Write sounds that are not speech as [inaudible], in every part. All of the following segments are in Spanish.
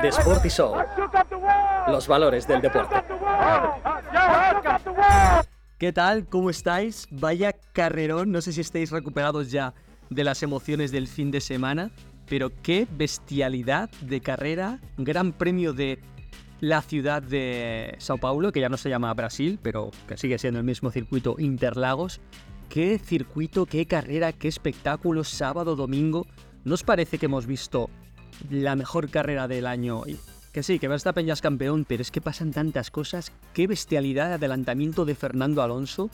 The Sport is All. Los valores del deporte. ¿Qué tal? ¿Cómo estáis? Vaya carrerón. No sé si estáis recuperados ya de las emociones del fin de semana, pero qué bestialidad de carrera. Gran premio de la ciudad de Sao Paulo, que ya no se llama Brasil, pero que sigue siendo el mismo circuito Interlagos. Qué circuito, qué carrera, qué espectáculo, sábado, domingo. ¿Nos parece que hemos visto la mejor carrera del año? Que sí, que Verstappen ya es campeón, pero es que pasan tantas cosas. Qué bestialidad de adelantamiento de Fernando Alonso.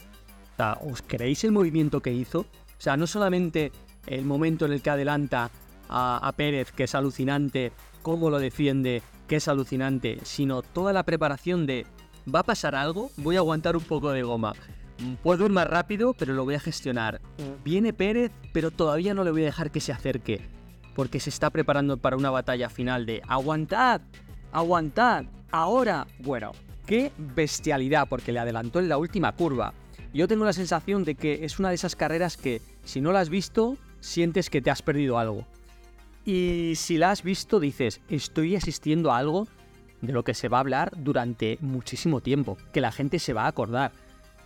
¿os creéis el movimiento que hizo? O sea, no solamente el momento en el que adelanta a Pérez, que es alucinante, cómo lo defiende, que es alucinante, sino toda la preparación de va a pasar algo, voy a aguantar un poco de goma. Puedo ir más rápido, pero lo voy a gestionar. Viene Pérez, pero todavía no le voy a dejar que se acerque, porque se está preparando para una batalla final de aguantad, aguantad, ahora. Bueno, qué bestialidad, porque le adelantó en la última curva. Yo tengo la sensación de que es una de esas carreras que, si no la has visto, sientes que te has perdido algo. Y si la has visto, dices, estoy asistiendo a algo de lo que se va a hablar durante muchísimo tiempo, que la gente se va a acordar.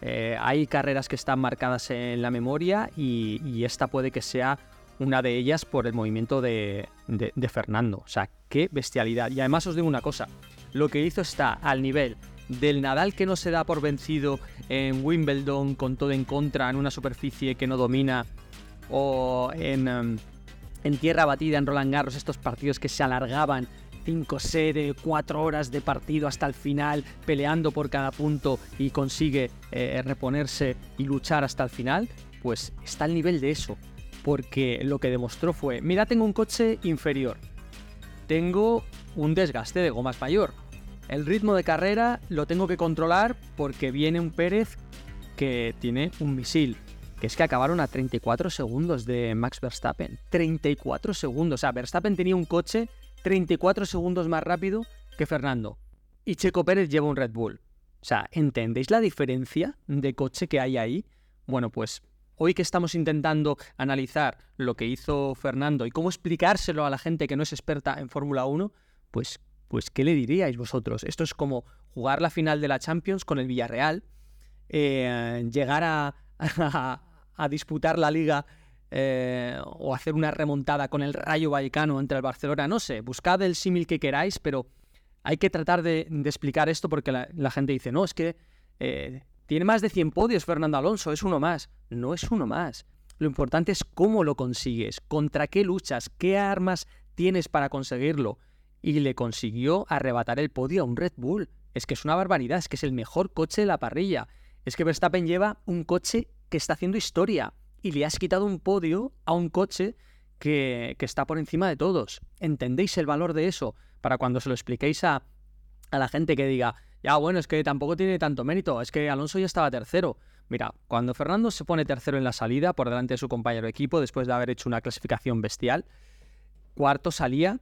Eh, hay carreras que están marcadas en la memoria y, esta puede que sea una de ellas por el movimiento de, de, Fernando. O sea, qué bestialidad. Y además os digo una cosa, lo que hizo está al nivel del Nadal que no se da por vencido en Wimbledon con todo en contra en una superficie que no domina o en... Em, en tierra batida en Roland Garros, estos partidos que se alargaban 5, 6, 4 horas de partido hasta el final, peleando por cada punto y consigue eh, reponerse y luchar hasta el final, pues está al nivel de eso. Porque lo que demostró fue, mira, tengo un coche inferior, tengo un desgaste de gomas mayor, el ritmo de carrera lo tengo que controlar porque viene un Pérez que tiene un misil, que es que acabaron a 34 segundos de Max Verstappen. 34 segundos. O sea, Verstappen tenía un coche 34 segundos más rápido que Fernando. Y Checo Pérez lleva un Red Bull. O sea, ¿entendéis la diferencia de coche que hay ahí? Bueno, pues hoy que estamos intentando analizar lo que hizo Fernando y cómo explicárselo a la gente que no es experta en Fórmula 1, pues, pues ¿qué le diríais vosotros? Esto es como jugar la final de la Champions con el Villarreal, eh, llegar a, [laughs] a disputar la liga eh, o hacer una remontada con el Rayo Vallecano entre el Barcelona, no sé, buscad el símil que queráis, pero hay que tratar de, explicar esto porque la, gente dice, no, es que eh, tiene más de 100 podios Fernando Alonso, es uno más. No es uno más. Lo importante es cómo lo consigues, contra qué luchas, qué armas tienes para conseguirlo. Y le consiguió arrebatar el podio a un Red Bull. Es que es una barbaridad, es que es el mejor coche de la parrilla. Es que Verstappen lleva un coche que está haciendo historia y le has quitado un podio a un coche que, está por encima de todos. ¿Entendéis el valor de eso? Para cuando se lo expliquéis a, a la gente que diga, ya bueno, es que tampoco tiene tanto mérito, es que Alonso ya estaba tercero. Mira, cuando Fernando se pone tercero en la salida por delante de su compañero de equipo, después de haber hecho una clasificación bestial, cuarto salía,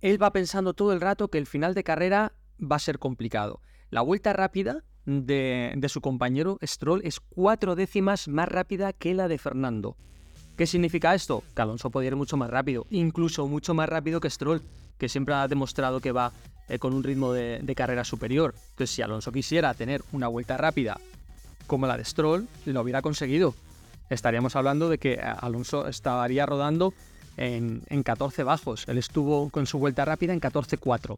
él va pensando todo el rato que el final de carrera va a ser complicado. La vuelta rápida de, su compañero Stroll es cuatro décimas más rápida que la de Fernando. ¿Qué significa esto? Que Alonso podía ir mucho más rápido, incluso mucho más rápido que Stroll, que siempre ha demostrado que va eh, con un ritmo de, carrera superior. Entonces, si Alonso quisiera tener una vuelta rápida como la de Stroll, lo hubiera conseguido. Estaríamos hablando de que eh, Alonso estaría rodando en, en 14 bajos. Él estuvo con su vuelta rápida en 14.4.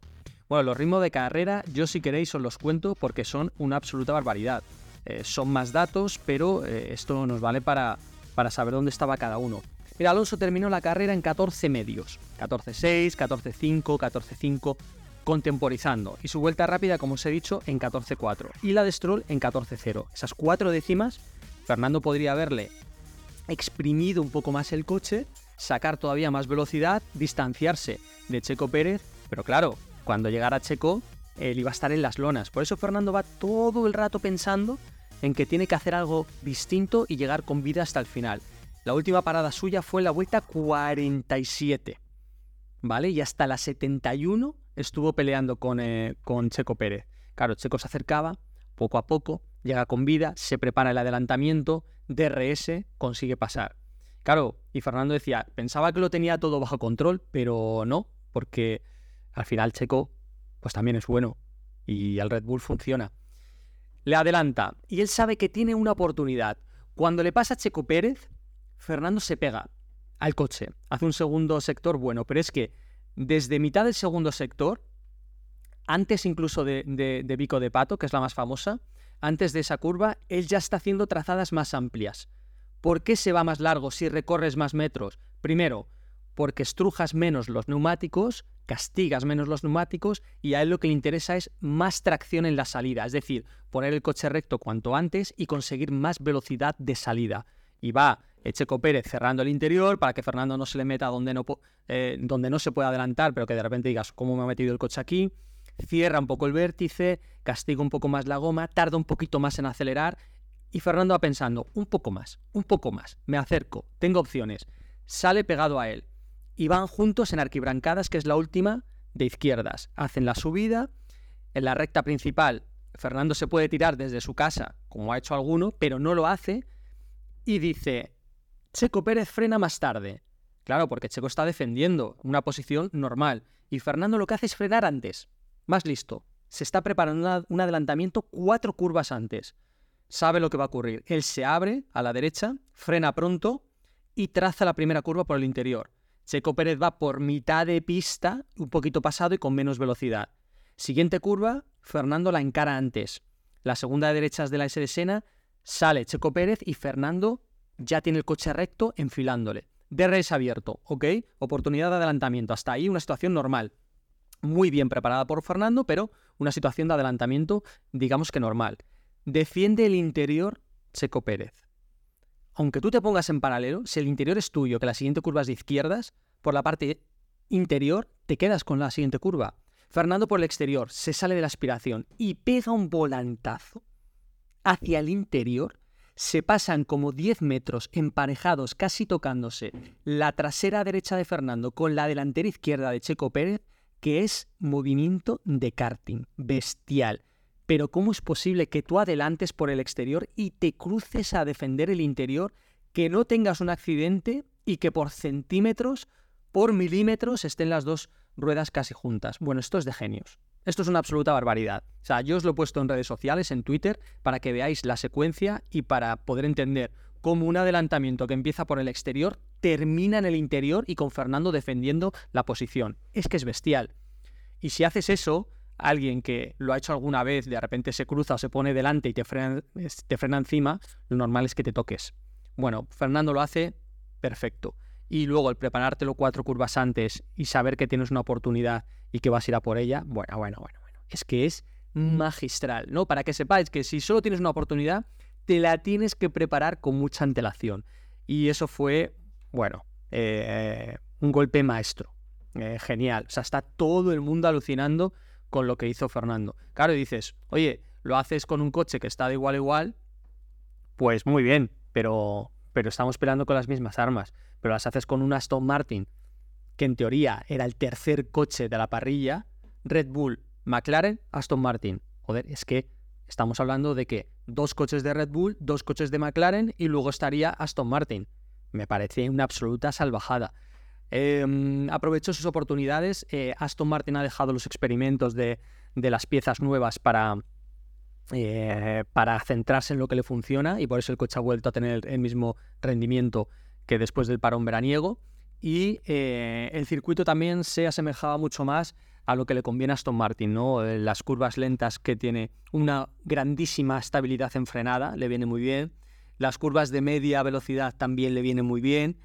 Bueno, los ritmos de carrera, yo si queréis os los cuento porque son una absoluta barbaridad. Eh, son más datos, pero eh, esto nos vale para, para saber dónde estaba cada uno. Mira, Alonso terminó la carrera en 14 medios. 14.6, 14.5, 14.5, contemporizando. Y su vuelta rápida, como os he dicho, en 14.4. Y la de Stroll en 14.0. Esas cuatro décimas, Fernando podría haberle exprimido un poco más el coche, sacar todavía más velocidad, distanciarse de Checo Pérez, pero claro, cuando llegara Checo, él iba a estar en las lonas. Por eso Fernando va todo el rato pensando en que tiene que hacer algo distinto y llegar con vida hasta el final. La última parada suya fue en la vuelta 47. ¿Vale? Y hasta la 71 estuvo peleando con, eh, con Checo Pérez. Claro, Checo se acercaba poco a poco, llega con vida, se prepara el adelantamiento, DRS, consigue pasar. Claro, y Fernando decía, pensaba que lo tenía todo bajo control, pero no, porque al final Checo pues también es bueno y el Red Bull funciona. Le adelanta y él sabe que tiene una oportunidad. Cuando le pasa a Checo Pérez, Fernando se pega al coche, hace un segundo sector bueno, pero es que desde mitad del segundo sector, antes incluso de, de, de Vico de Pato, que es la más famosa, antes de esa curva, él ya está haciendo trazadas más amplias. ¿Por qué se va más largo si recorres más metros? Primero, porque estrujas menos los neumáticos, castigas menos los neumáticos y a él lo que le interesa es más tracción en la salida, es decir, poner el coche recto cuanto antes y conseguir más velocidad de salida. Y va Checo Pérez cerrando el interior para que Fernando no se le meta donde no, eh, donde no se puede adelantar, pero que de repente digas, ¿cómo me ha metido el coche aquí? Cierra un poco el vértice, castiga un poco más la goma, tarda un poquito más en acelerar y Fernando va pensando, un poco más, un poco más, me acerco, tengo opciones. Sale pegado a él. Y van juntos en arquibrancadas, que es la última, de izquierdas. Hacen la subida. En la recta principal, Fernando se puede tirar desde su casa, como ha hecho alguno, pero no lo hace. Y dice, Checo Pérez frena más tarde. Claro, porque Checo está defendiendo una posición normal. Y Fernando lo que hace es frenar antes. Más listo. Se está preparando un adelantamiento cuatro curvas antes sabe lo que va a ocurrir. Él se abre a la derecha, frena pronto y traza la primera curva por el interior. Checo Pérez va por mitad de pista, un poquito pasado y con menos velocidad. Siguiente curva, Fernando la encara antes. La segunda de derechas de la S de Sena, sale Checo Pérez y Fernando ya tiene el coche recto enfilándole. DRS abierto, ¿ok? Oportunidad de adelantamiento. Hasta ahí una situación normal. Muy bien preparada por Fernando, pero una situación de adelantamiento, digamos que normal. Defiende el interior Checo Pérez. Aunque tú te pongas en paralelo, si el interior es tuyo, que la siguiente curva es de izquierdas, por la parte interior te quedas con la siguiente curva. Fernando por el exterior se sale de la aspiración y pega un volantazo hacia el interior. Se pasan como 10 metros emparejados, casi tocándose, la trasera derecha de Fernando con la delantera izquierda de Checo Pérez, que es movimiento de karting, bestial. Pero ¿cómo es posible que tú adelantes por el exterior y te cruces a defender el interior, que no tengas un accidente y que por centímetros, por milímetros estén las dos ruedas casi juntas? Bueno, esto es de genios. Esto es una absoluta barbaridad. O sea, yo os lo he puesto en redes sociales, en Twitter, para que veáis la secuencia y para poder entender cómo un adelantamiento que empieza por el exterior termina en el interior y con Fernando defendiendo la posición. Es que es bestial. Y si haces eso, alguien que lo ha hecho alguna vez, de repente se cruza o se pone delante y te frena, te frena encima, lo normal es que te toques. Bueno, Fernando lo hace perfecto. Y luego el preparártelo cuatro curvas antes y saber que tienes una oportunidad y que vas a ir a por ella, bueno, bueno, bueno, bueno. Es que es magistral, ¿no? Para que sepáis que si solo tienes una oportunidad, te la tienes que preparar con mucha antelación. Y eso fue, bueno, eh, un golpe maestro. Eh, genial. O sea, está todo el mundo alucinando con lo que hizo Fernando. Claro, dices, oye, lo haces con un coche que está de igual a igual, pues muy bien, pero, pero estamos peleando con las mismas armas. Pero las haces con un Aston Martin, que en teoría era el tercer coche de la parrilla, Red Bull, McLaren, Aston Martin. Joder, es que estamos hablando de que dos coches de Red Bull, dos coches de McLaren y luego estaría Aston Martin. Me parece una absoluta salvajada. Em, aprovechó sus oportunidades. Eh, Aston Martin ha dejado los experimentos de, las piezas nuevas para, eh, para centrarse en lo que le funciona y por eso el coche ha vuelto a tener el mismo rendimiento que después del parón veraniego. Y eh, el circuito también se asemejaba mucho más a lo que le conviene a Aston Martin, ¿no? Las curvas lentas que tiene una grandísima estabilidad en frenada, le viene muy bien. Las curvas de media velocidad también le vienen muy bien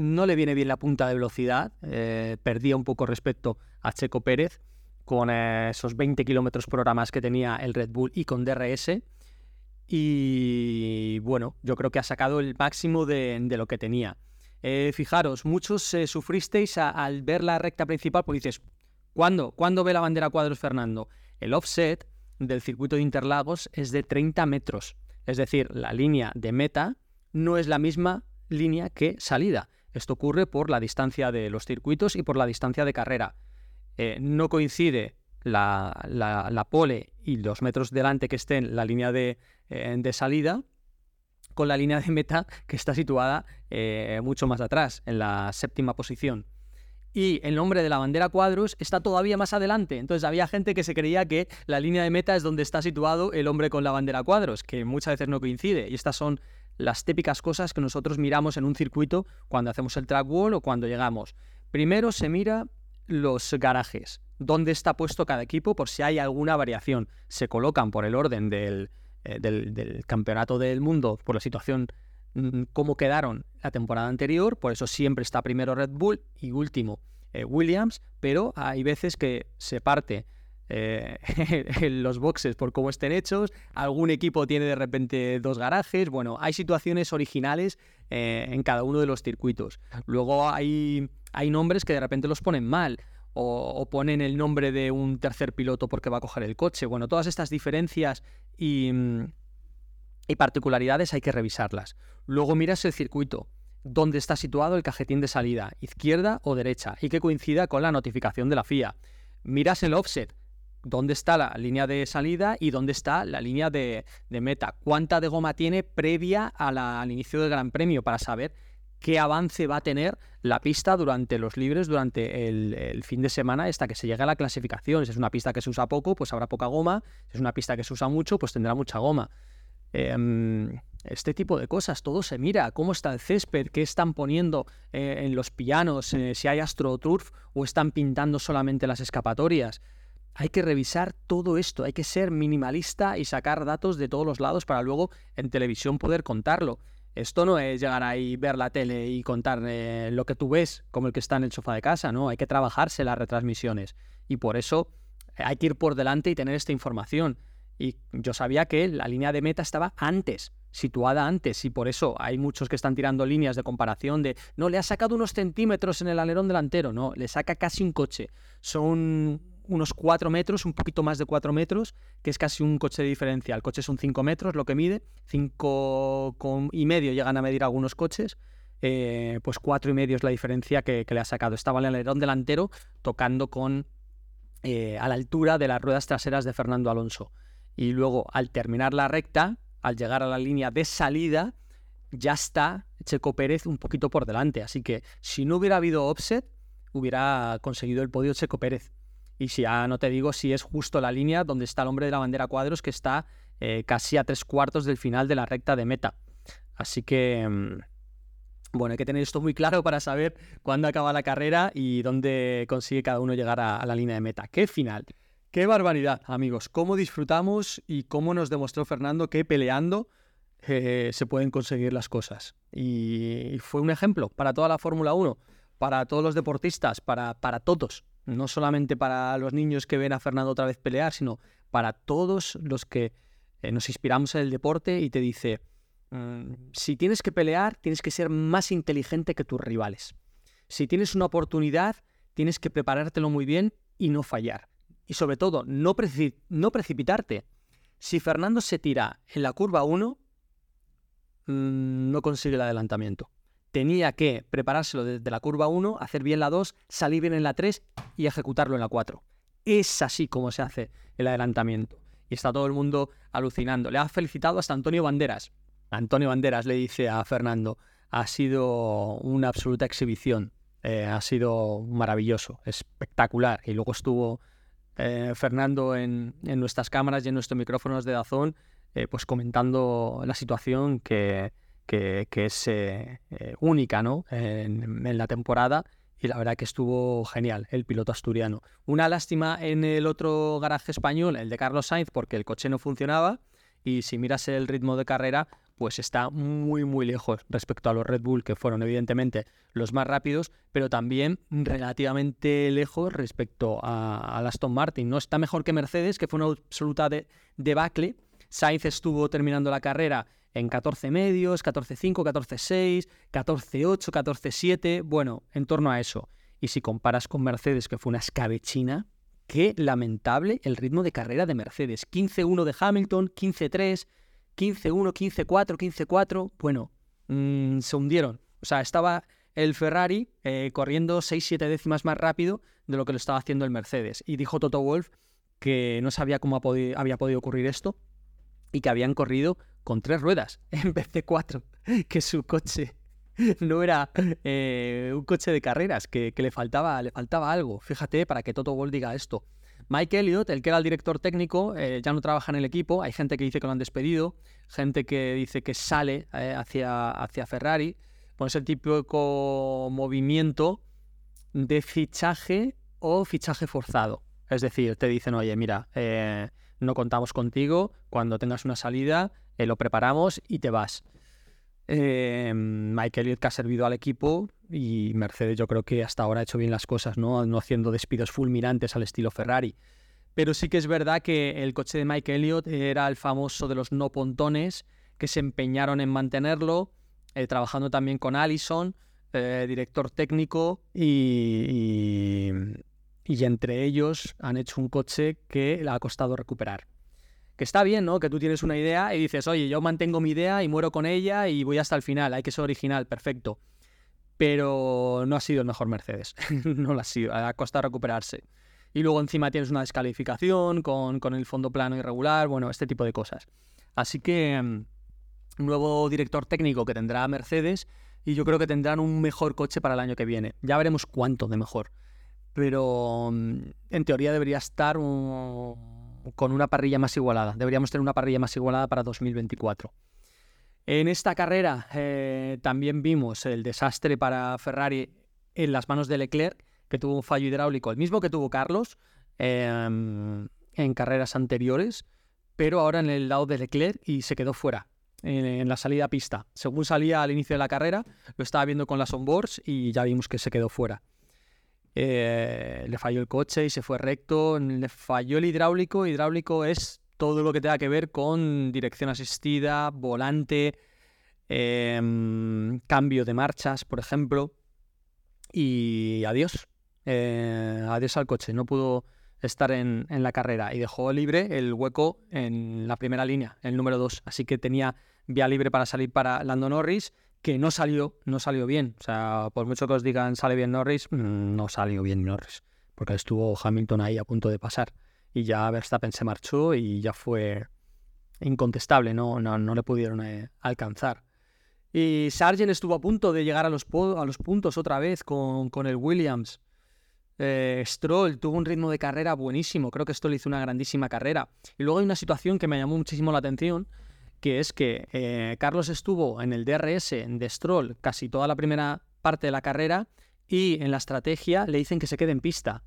no le viene bien la punta de velocidad, eh, perdía un poco respecto a Checo Pérez con eh, esos 20 kilómetros por hora más que tenía el Red Bull y con DRS. Y bueno, yo creo que ha sacado el máximo de, lo que tenía. Eh, fijaros, muchos sufristeis al ver la recta principal, pues dices, ¿cuándo? ¿Cuándo ve la bandera cuadros Fernando? El offset del circuito de Interlagos es de 30 metros. Es decir, la línea de meta no es la misma línea que salida. Esto ocurre por la distancia de los circuitos y por la distancia de carrera. Eh, no coincide la, pole y los metros delante que estén la línea de, eh, salida con la línea de meta que está situada eh, mucho más atrás, en la séptima posición. Y el nombre de la bandera cuadros está todavía más adelante. Entonces había gente que se creía que la línea de meta es donde está situado el hombre con la bandera cuadros, que muchas veces no coincide. Y estas son las típicas cosas que nosotros miramos en un circuito cuando hacemos el track wall o cuando llegamos. Primero se mira los garajes, dónde está puesto cada equipo por si hay alguna variación. Se colocan por el orden del, eh, del, campeonato del mundo, por la situación, mm, cómo quedaron la temporada anterior, por eso siempre está primero Red Bull y último eh, Williams, pero hay veces que se parte eh, [laughs] los boxes por cómo estén hechos, algún equipo tiene de repente dos garajes, bueno, hay situaciones originales en cada uno de los circuitos. Luego hay, hay nombres que de repente los ponen mal o, ponen el nombre de un tercer piloto porque va a coger el coche. Bueno, todas estas diferencias y, y particularidades hay que revisarlas. Luego miras el circuito, dónde está situado el cajetín de salida, izquierda o derecha, y que coincida con la notificación de la FIA. Miras el offset, dónde está la línea de salida y dónde está la línea de, meta. Cuánta de goma tiene previa al inicio del Gran Premio para saber qué avance va a tener la pista durante los libres, durante el, fin de semana, hasta que se llegue a la clasificación. Si es una pista que se usa poco, pues habrá poca goma. Si es una pista que se usa mucho, pues tendrá mucha goma. Em, este tipo de cosas, todo se mira, cómo está el césped, qué están poniendo eh, en los pianos, eh, si hay astroturf o están pintando solamente las escapatorias. Hay que revisar todo esto, hay que ser minimalista y sacar datos de todos los lados para luego en televisión poder contarlo. Esto no es llegar ahí, ver la tele y contar eh, lo que tú ves, como el que está en el sofá de casa, ¿no? Hay que trabajarse las retransmisiones. Y por eso eh, hay que ir por delante y tener esta información. Y yo sabía que la línea de meta estaba antes, situada antes, y por eso hay muchos que están tirando líneas de comparación de, no, le ha sacado unos centímetros en el alerón delantero, no, le saca casi un coche. Son unos 4 metros, un poquito más de 4 metros, que es casi un coche de diferencia. El coche son 5 metros, lo que mide, 5 y medio llegan a medir algunos coches, eh, pues 4 y medio es la diferencia que, le ha sacado. Estaba el alerón delantero tocando con eh, a la altura de las ruedas traseras de Fernando Alonso. Y luego, al terminar la recta, al llegar a la línea de salida, ya está Checo Pérez un poquito por delante. Así que si no hubiera habido offset, hubiera conseguido el podio Checo Pérez. Y si ya no te digo si es justo la línea donde está el hombre de la bandera cuadros que está eh, casi a tres cuartos del final de la recta de meta. Así que, mm, bueno, hay que tener esto muy claro para saber cuándo acaba la carrera y dónde consigue cada uno llegar a, la línea de meta. ¡Qué final! ¡Qué barbaridad, amigos! ¿Cómo disfrutamos y cómo nos demostró Fernando que peleando eh, se pueden conseguir las cosas? Y, fue un ejemplo para toda la Fórmula 1, para todos los deportistas, para, para todos no solamente para los niños que ven a Fernando otra vez pelear, sino para todos los que eh, nos inspiramos en el deporte y te dice, mm, si tienes que pelear, tienes que ser más inteligente que tus rivales. Si tienes una oportunidad, tienes que preparártelo muy bien y no fallar. Y sobre todo, no, precipitarte. Si Fernando se tira en la curva 1, mm, no consigue el adelantamiento tenía que preparárselo desde la curva 1, hacer bien la 2, salir bien en la 3 y ejecutarlo en la 4. Es así como se hace el adelantamiento. Y está todo el mundo alucinando. Le ha felicitado hasta Antonio Banderas. Antonio Banderas le dice a Fernando, ha sido una absoluta exhibición, eh, ha sido maravilloso, espectacular. Y luego estuvo eh, Fernando en, nuestras cámaras y en nuestros micrófonos de Dazón, eh, pues comentando la situación que, que, es eh, eh, única ¿no? En, la temporada y la verdad que estuvo genial el piloto asturiano. Una lástima en el otro garaje español, el de Carlos Sainz, porque el coche no funcionaba y si miras el ritmo de carrera, pues está muy muy lejos respecto a los Red Bull, que fueron evidentemente los más rápidos, pero también relativamente lejos respecto a, Aston Martin. No está mejor que Mercedes, que fue una absoluta debacle. Sainz estuvo terminando la carrera en 14 medios, 14.5, 14.6, 14.8, 14.7, bueno, en torno a eso. Y si comparas con Mercedes, que fue una escabechina, qué lamentable el ritmo de carrera de Mercedes. 15-1 de Hamilton, 15-3, 15-1, 15-4, 15-4. Bueno, mm, se hundieron. O sea, estaba el Ferrari eh, corriendo 6-7 décimas más rápido de lo que lo estaba haciendo el Mercedes. Y dijo Toto Wolf que no sabía cómo había podido ocurrir esto, y que habían corrido con tres ruedas [laughs] en vez de cuatro, que su coche no era eh, un coche de carreras, que, le, faltaba, le faltaba algo. Fíjate, para que Toto Wolff diga esto. Mike Elliott, el que era el director técnico, eh, ya no trabaja en el equipo. Hay gente que dice que lo han despedido, gente que dice que sale eh, hacia, hacia Ferrari. Pues el típico movimiento de fichaje o fichaje forzado. Es decir, te dicen, oye, mira, no contamos contigo, cuando tengas una salida, lo preparamos y te vas. Eh, Mike Elliott que ha servido al equipo y Mercedes yo creo que hasta ahora ha hecho bien las cosas, ¿no? No haciendo despidos fulminantes al estilo Ferrari. Pero sí que es verdad que el coche de Mike Elliott era el famoso de los no pontones que se empeñaron en mantenerlo, eh, trabajando también con Allison, eh, director técnico, y, y entre ellos han hecho un coche que le ha costado recuperar que está bien, ¿no? Que tú tienes una idea y dices, oye, yo mantengo mi idea y muero con ella y voy hasta el final, hay que ser original, perfecto. Pero no ha sido el mejor Mercedes, [laughs] no lo ha sido, ha costado recuperarse. Y luego encima tienes una descalificación con, con el fondo plano irregular, bueno, este tipo de cosas. Así que mm, nuevo director técnico que tendrá Mercedes y yo creo que tendrán un mejor coche para el año que viene. Ya veremos cuánto de mejor. Pero mm, en teoría debería estar con una parrilla más igualada. Deberíamos tener una parrilla más igualada para 2024. En esta carrera eh, también vimos el desastre para Ferrari en las manos de Leclerc, que tuvo un fallo hidráulico, el mismo que tuvo Carlos em, en carreras anteriores, pero ahora en el lado de Leclerc y se quedó fuera en, la salida a pista. Según salía al inicio de la carrera, lo estaba viendo con las onboards y ya vimos que se quedó fuera. Eh, le falló el coche y se fue recto, le falló el hidráulico. Hidráulico es todo lo que tenga que ver con dirección asistida, volante, em, cambio de marchas, por ejemplo. Y adiós. Eh, adiós al coche. No pudo estar en, en, la carrera y dejó libre el hueco en la primera línea, el número 2. Así que tenía vía libre para salir para Lando Norris que no salió, no salió bien. O sea, por mucho que os digan sale bien Norris, mm, no salió bien Norris, porque estuvo Hamilton ahí a punto de pasar. Y ya Verstappen se marchó y ya fue incontestable, no, no, no le pudieron eh, alcanzar. Y Sargent estuvo a punto de llegar a los, a los puntos otra vez con, con el Williams. Eh, Stroll tuvo un ritmo de carrera buenísimo, creo que Stroll hizo una grandísima carrera. Y luego hay una situación que me llamó muchísimo la atención, que es que eh, Carlos estuvo en el DRS de Stroll casi toda la primera parte de la carrera y en la estrategia le dicen que se quede en pista.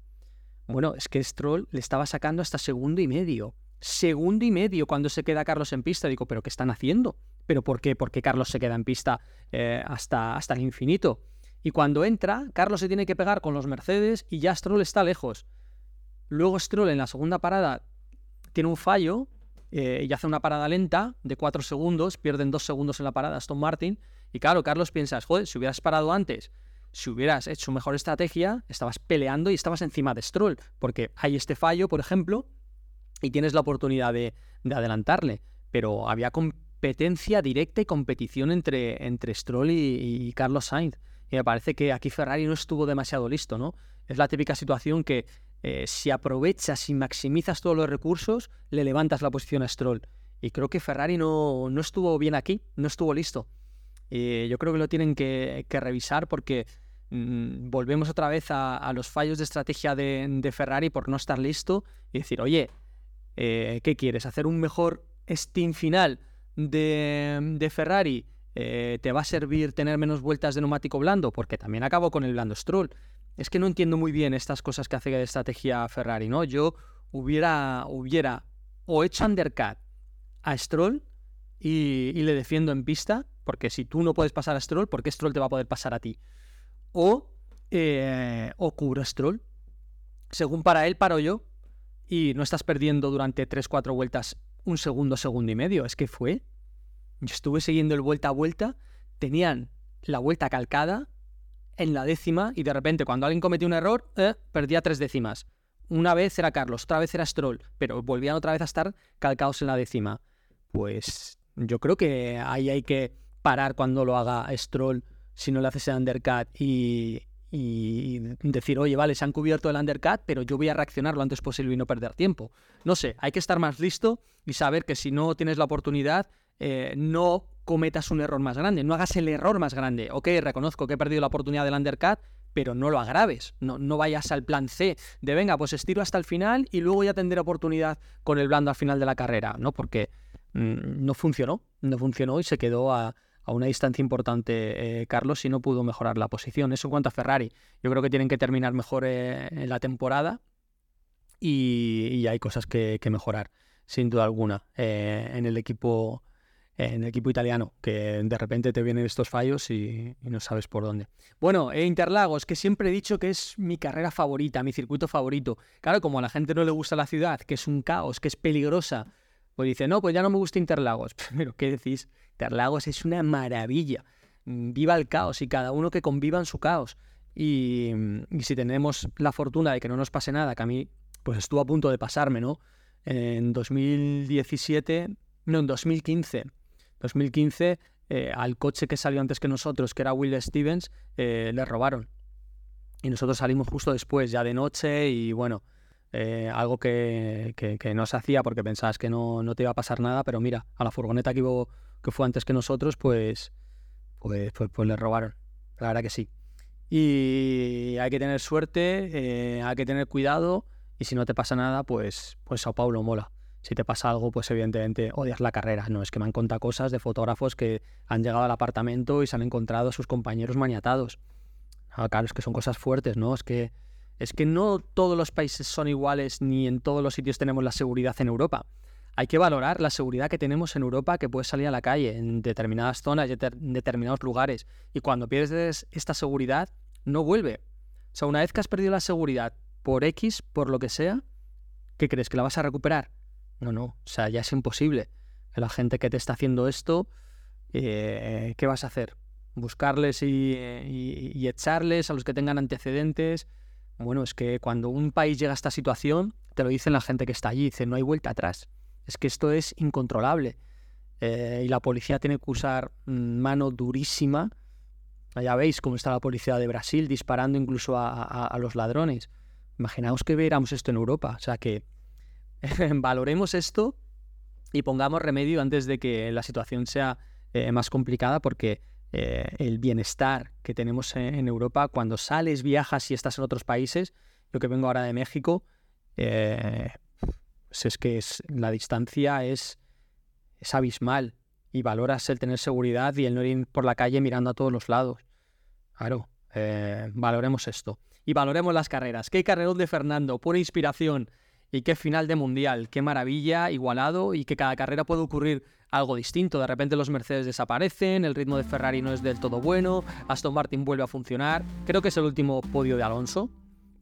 Bueno, es que Stroll le estaba sacando hasta segundo y medio. Segundo y medio cuando se queda Carlos en pista. Digo, ¿pero qué están haciendo? ¿Pero por qué? Porque Carlos se queda en pista eh, hasta, hasta el infinito. Y cuando entra, Carlos se tiene que pegar con los Mercedes y ya Stroll está lejos. Luego Stroll en la segunda parada tiene un fallo eh, y hace una parada lenta de 4 segundos, pierden 2 segundos en la parada Aston Martin. Y claro, Carlos piensas, joder, si hubieras parado antes, si hubieras hecho mejor estrategia, estabas peleando y estabas encima de Stroll, porque hay este fallo, por ejemplo, y tienes la oportunidad de, adelantarle. Pero había competencia directa y competición entre, entre Stroll y, y Carlos Sainz. Y me parece que aquí Ferrari no estuvo demasiado listo, ¿no? Es la típica situación que eh, si aprovechas y maximizas todos los recursos, le levantas la posición a Stroll. Y creo que Ferrari no, no estuvo bien aquí, no estuvo listo. Eh, yo creo que lo tienen que, revisar porque mm, volvemos otra vez a, los fallos de estrategia de, Ferrari por no estar listo y decir, oye, eh, ¿qué quieres? ¿Hacer un mejor steam final de, Ferrari? ¿Te va a servir tener menos vueltas de neumático blando? Porque también acabo con el blando Stroll es que no entiendo muy bien estas cosas que hace de estrategia Ferrari, ¿no? Yo hubiera, hubiera o hecho undercut a Stroll y, le defiendo en pista, porque si tú no puedes pasar a Stroll, ¿por qué Stroll te va a poder pasar a ti? O, eh, o cubro a Stroll. Según para él, paro yo y no estás perdiendo durante 3-4 vueltas un segundo, segundo y medio. Es que fue. Yo estuve siguiendo el vuelta a vuelta, tenían la vuelta calcada, en la décima y de repente cuando alguien cometía un error, eh, perdía tres décimas. Una vez era Carlos, otra vez era Stroll, pero volvían otra vez a estar calcados en la décima. Pues yo creo que ahí hay que parar cuando lo haga Stroll si no le hace ese undercut y, y decir, oye, vale, se han cubierto el undercut, pero yo voy a reaccionar lo antes posible y no perder tiempo. No sé, hay que estar más listo y saber que si no tienes la oportunidad, eh, no cometas un error más grande, no hagas el error más grande. Ok, reconozco que he perdido la oportunidad del undercut, pero no lo agraves, no, no vayas al plan C de venga, pues estiro hasta el final y luego ya tendré oportunidad con el blando al final de la carrera, ¿no? Porque mm, no funcionó, no funcionó y se quedó a, una distancia importante eh, Carlos y no pudo mejorar la posición. Eso en cuanto a Ferrari. Yo creo que tienen que terminar mejor eh, en la temporada y, hay cosas que, mejorar, sin duda alguna, eh, en el equipo en el equipo italiano, que de repente te vienen estos fallos y, no sabes por dónde. Bueno, e Interlagos, que siempre he dicho que es mi carrera favorita, mi circuito favorito. Claro, como a la gente no le gusta la ciudad, que es un caos, que es peligrosa, pues dice, no, pues ya no me gusta Interlagos. [laughs] Pero, ¿qué decís? Interlagos es una maravilla. Viva el caos y cada uno que conviva en su caos. Y, y si tenemos la fortuna de que no nos pase nada, que a mí pues estuvo a punto de pasarme, ¿no? En 2017, no, en 2015 2015 eh, al coche que salió antes que nosotros, que era Will Stevens, eh, le robaron. Y nosotros salimos justo después, ya de noche, y bueno, eh, algo que, no se hacía porque pensabas que no, te iba a pasar nada, pero mira, a la furgoneta que, que fue antes que nosotros, pues, pues, pues, pues, le robaron. La verdad que sí. Y hay que tener suerte, hay que tener cuidado, y si no te pasa nada, pues, pues Sao Paulo mola si te pasa algo, pues evidentemente odias la carrera. No, es que me han contado cosas de fotógrafos que han llegado al apartamento y se han encontrado a sus compañeros maniatados. Ah, claro, es que son cosas fuertes, ¿no? Es que, es que no todos los países son iguales ni en todos los sitios tenemos la seguridad en Europa. Hay que valorar la seguridad que tenemos en Europa que puedes salir a la calle en determinadas zonas y en determinados lugares. Y cuando pierdes esta seguridad, no vuelve. O sea, una vez que has perdido la seguridad por X, por lo que sea, ¿qué crees? ¿Que la vas a recuperar? No, no, o sea, ya es imposible. La gente que te está haciendo esto, eh, ¿qué vas a hacer? ¿Buscarles y, echarles a los que tengan antecedentes? Bueno, es que cuando un país llega a esta situación, te lo dicen la gente que está allí, dice, no hay vuelta atrás. Es que esto es incontrolable. Eh, y la policía tiene que usar mano durísima. Ya veis cómo está la policía de Brasil disparando incluso a, a los ladrones. Imaginaos que viéramos esto en Europa. O sea que [laughs] valoremos esto y pongamos remedio antes de que la situación sea eh, más complicada porque eh, el bienestar que tenemos en, Europa, cuando sales, viajas y estás en otros países, yo que vengo ahora de México, pues es que es, la distancia es, es abismal y valoras el tener seguridad y el no ir por la calle mirando a todos los lados. Claro, valoremos esto. Y valoremos las carreras. ¿Qué carrerón de Fernando? Pura inspiración. Y qué final de mundial, qué maravilla, igualado y que cada carrera puede ocurrir algo distinto. De repente los Mercedes desaparecen, el ritmo de Ferrari no es del todo bueno, Aston Martin vuelve a funcionar. Creo que es el último podio de Alonso,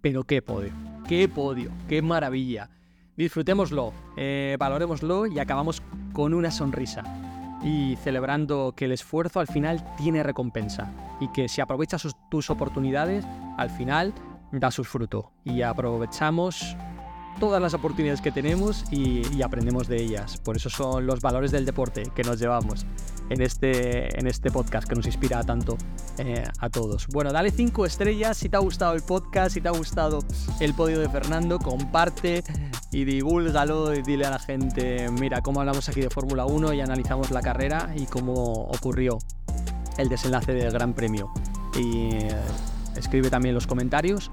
pero qué podio, qué podio, qué maravilla. Disfrutémoslo, eh, valorémoslo y acabamos con una sonrisa y celebrando que el esfuerzo al final tiene recompensa y que si aprovechas tus oportunidades, al final da sus frutos. Y aprovechamos todas las oportunidades que tenemos y, aprendemos de ellas. Por eso son los valores del deporte que nos llevamos en este, en este podcast que nos inspira tanto eh, a todos. Bueno, dale 5 estrellas si te ha gustado el podcast, si te ha gustado el podio de Fernando, comparte y divúlgalo y dile a la gente, mira cómo hablamos aquí de Fórmula 1 y analizamos la carrera y cómo ocurrió el desenlace del Gran Premio. Y eh, escribe también los comentarios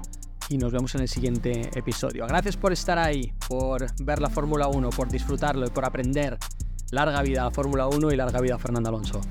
y nos vemos en el siguiente episodio. Gracias por estar ahí, por ver la Fórmula 1, por disfrutarlo y por aprender. Larga vida a la Fórmula 1 y larga vida a Fernando Alonso.